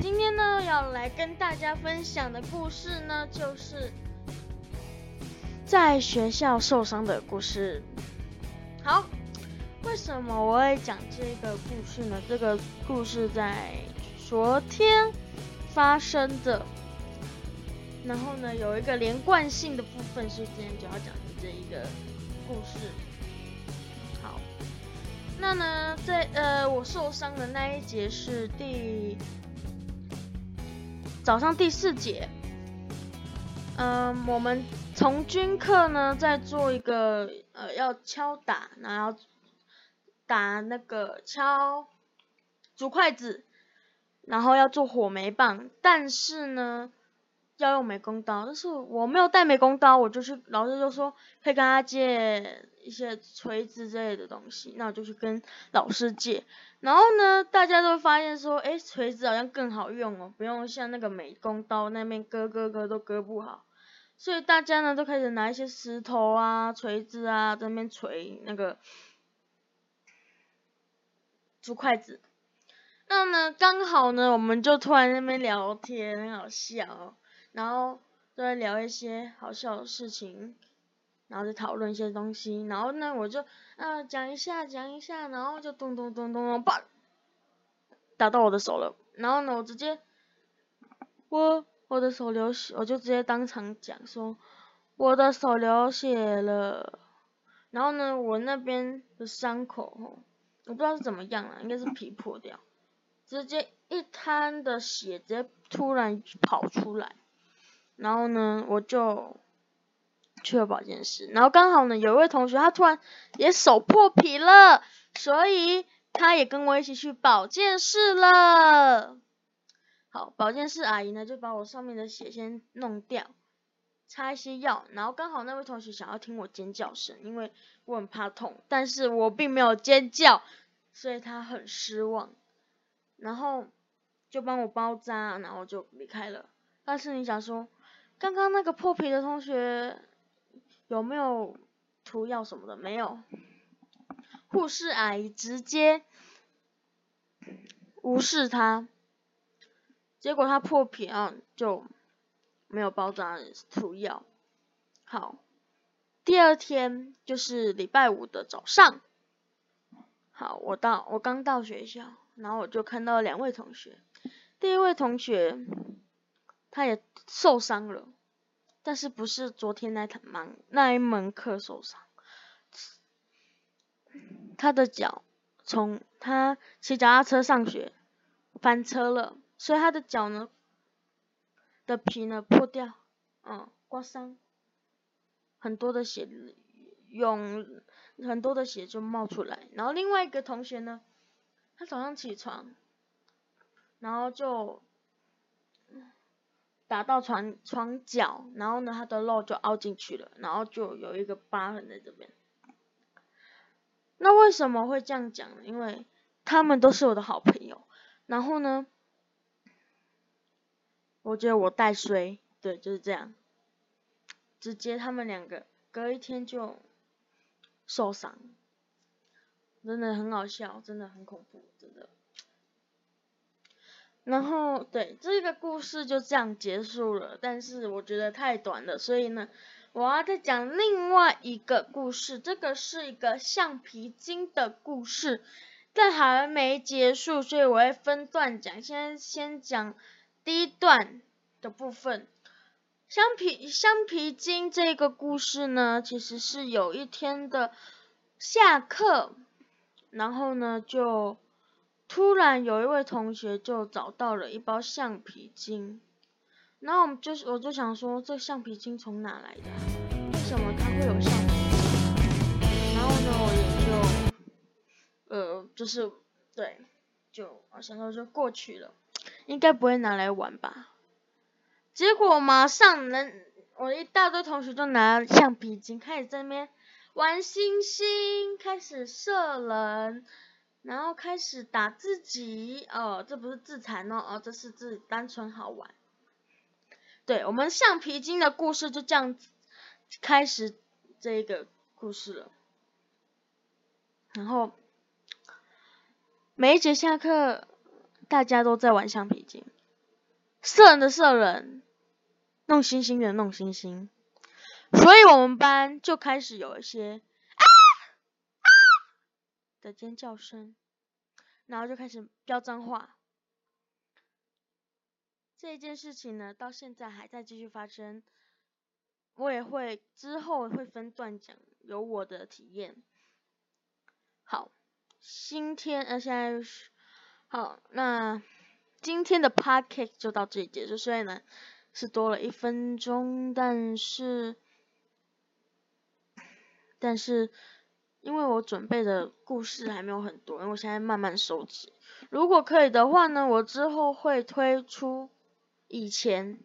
今天呢要来跟大家分享的故事呢，就是在学校受伤的故事。好，为什么我会讲这个故事呢？这个故事在昨天发生的，然后呢有一个连贯性的部分是今天就要讲的这一个故事。好，那呢在呃我受伤的那一节是第早上第四节，嗯，我们从军课呢在做一个呃要敲打，然后打那个敲竹筷子，然后要做火煤棒，但是呢要用美工刀，但是我没有带美工刀，我就去老师就说可以跟他借一些锤子之类的东西，那我就去跟老师借。然后呢，大家都发现说，哎，锤子好像更好用哦，不用像那个美工刀那边割割割都割不好。所以大家呢都开始拿一些石头啊、锤子啊在那边锤那个竹筷子。那呢，刚好呢，我们就突然那边聊天，很好笑，然后都在聊一些好笑的事情，然后再讨论一些东西。然后呢，我就啊讲一下讲一下，然后就咚咚咚咚咚，啪，打到我的手了。然后呢，我直接我我的手流血，我就直接当场讲说我的手流血了。然后呢，我那边的伤口吼，我不知道是怎么样了，应该是皮破掉，直接一滩的血直接突然跑出来。然后呢，我就去了保健室，然后刚好呢，有一位同学他突然也手破皮了，所以他也跟我一起去保健室了。好，保健室阿姨呢就把我上面的血先弄掉，擦一些药，然后刚好那位同学想要听我尖叫声，因为我很怕痛，但是我并没有尖叫，所以他很失望，然后就帮我包扎，然后就离开了。但是你想说，刚刚那个破皮的同学有没有涂药什么的？没有，护士阿姨直接无视他。结果他破皮啊，就没有包扎涂药。好，第二天就是礼拜五的早上。好，我到我刚到学校，然后我就看到两位同学。第一位同学他也受伤了，但是不是昨天那堂忙那一门课受伤，他的脚从他骑脚踏车上学翻车了。所以他的脚呢的皮呢破掉，嗯，刮伤，很多的血涌，很多的血就冒出来。然后另外一个同学呢，他早上起床，然后就打到床床角，然后呢他的肉就凹进去了，然后就有一个疤痕在这边。那为什么会这样讲呢？因为他们都是我的好朋友，然后呢。我觉得我带衰，对，就是这样。直接他们两个隔一天就受伤，真的很好笑，真的很恐怖，真的。然后对这个故事就这样结束了，但是我觉得太短了，所以呢，我要再讲另外一个故事。这个是一个橡皮筋的故事，但还没结束，所以我会分段讲。先先讲。第一段的部分，橡皮橡皮筋这个故事呢，其实是有一天的下课，然后呢，就突然有一位同学就找到了一包橡皮筋，然后我们就是我就想说，这橡皮筋从哪来的？为什么它会有橡皮筋？然后呢，我也就呃，就是对，就我想说就过去了。应该不会拿来玩吧？结果马上人，我一大堆同学就拿橡皮筋开始在那边玩星星，开始射人，然后开始打自己。哦，这不是自残哦，哦，这是自单纯好玩。对我们橡皮筋的故事就这样子开始这个故事了。然后每一节下课。大家都在玩橡皮筋，射人的射人，弄星星的弄星星，所以我们班就开始有一些的尖叫声，然后就开始飙脏话。这件事情呢，到现在还在继续发生。我也会之后会分段讲，有我的体验。好，今天呃现在好，那今天的 podcast 就到这里结束。虽然呢是多了一分钟，但是但是因为我准备的故事还没有很多，因为我现在慢慢收集。如果可以的话呢，我之后会推出。以前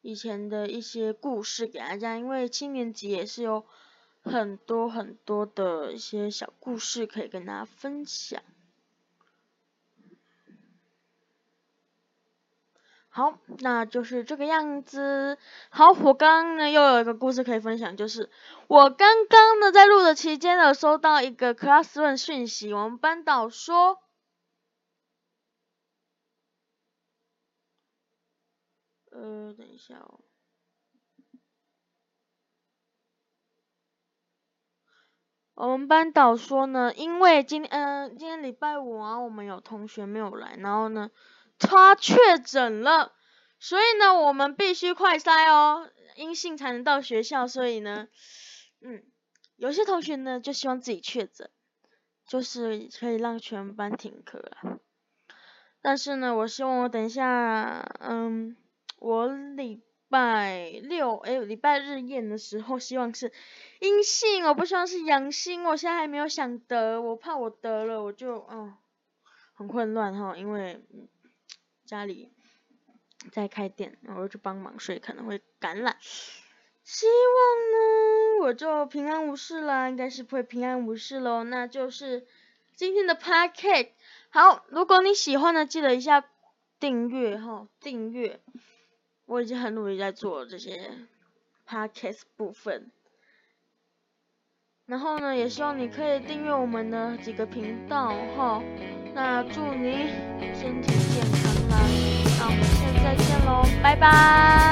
以前的一些故事给大家，因为七年级也是有很多很多的一些小故事可以跟大家分享。好，那就是这个样子。好，我刚刚呢又有一个故事可以分享，就是我刚刚呢在录的期间呢收到一个 Classroom 讯息，我们班导说。呃，等一下哦。我们班导说呢，因为今天嗯今天礼拜五啊，我们有同学没有来，然后呢他确诊了，所以呢我们必须快筛哦，阴性才能到学校，所以呢，嗯，有些同学呢就希望自己确诊，就是可以让全班停课。但是呢，我希望我等一下，嗯。我礼拜六哎，礼拜日验的时候，希望是阴性，我不希望是阳性。我现在还没有想得，我怕我得了，我就嗯很混乱哈，因为家里在开店，然后去帮忙，所以可能会感染。希望呢，我就平安无事啦，应该是不会平安无事喽。那就是今天的 packet。好，如果你喜欢的，记得一下订阅哈，订阅。我已经很努力在做这些 podcast 部分，然后呢，也希望你可以订阅我们的几个频道哈。那祝你身体健拜。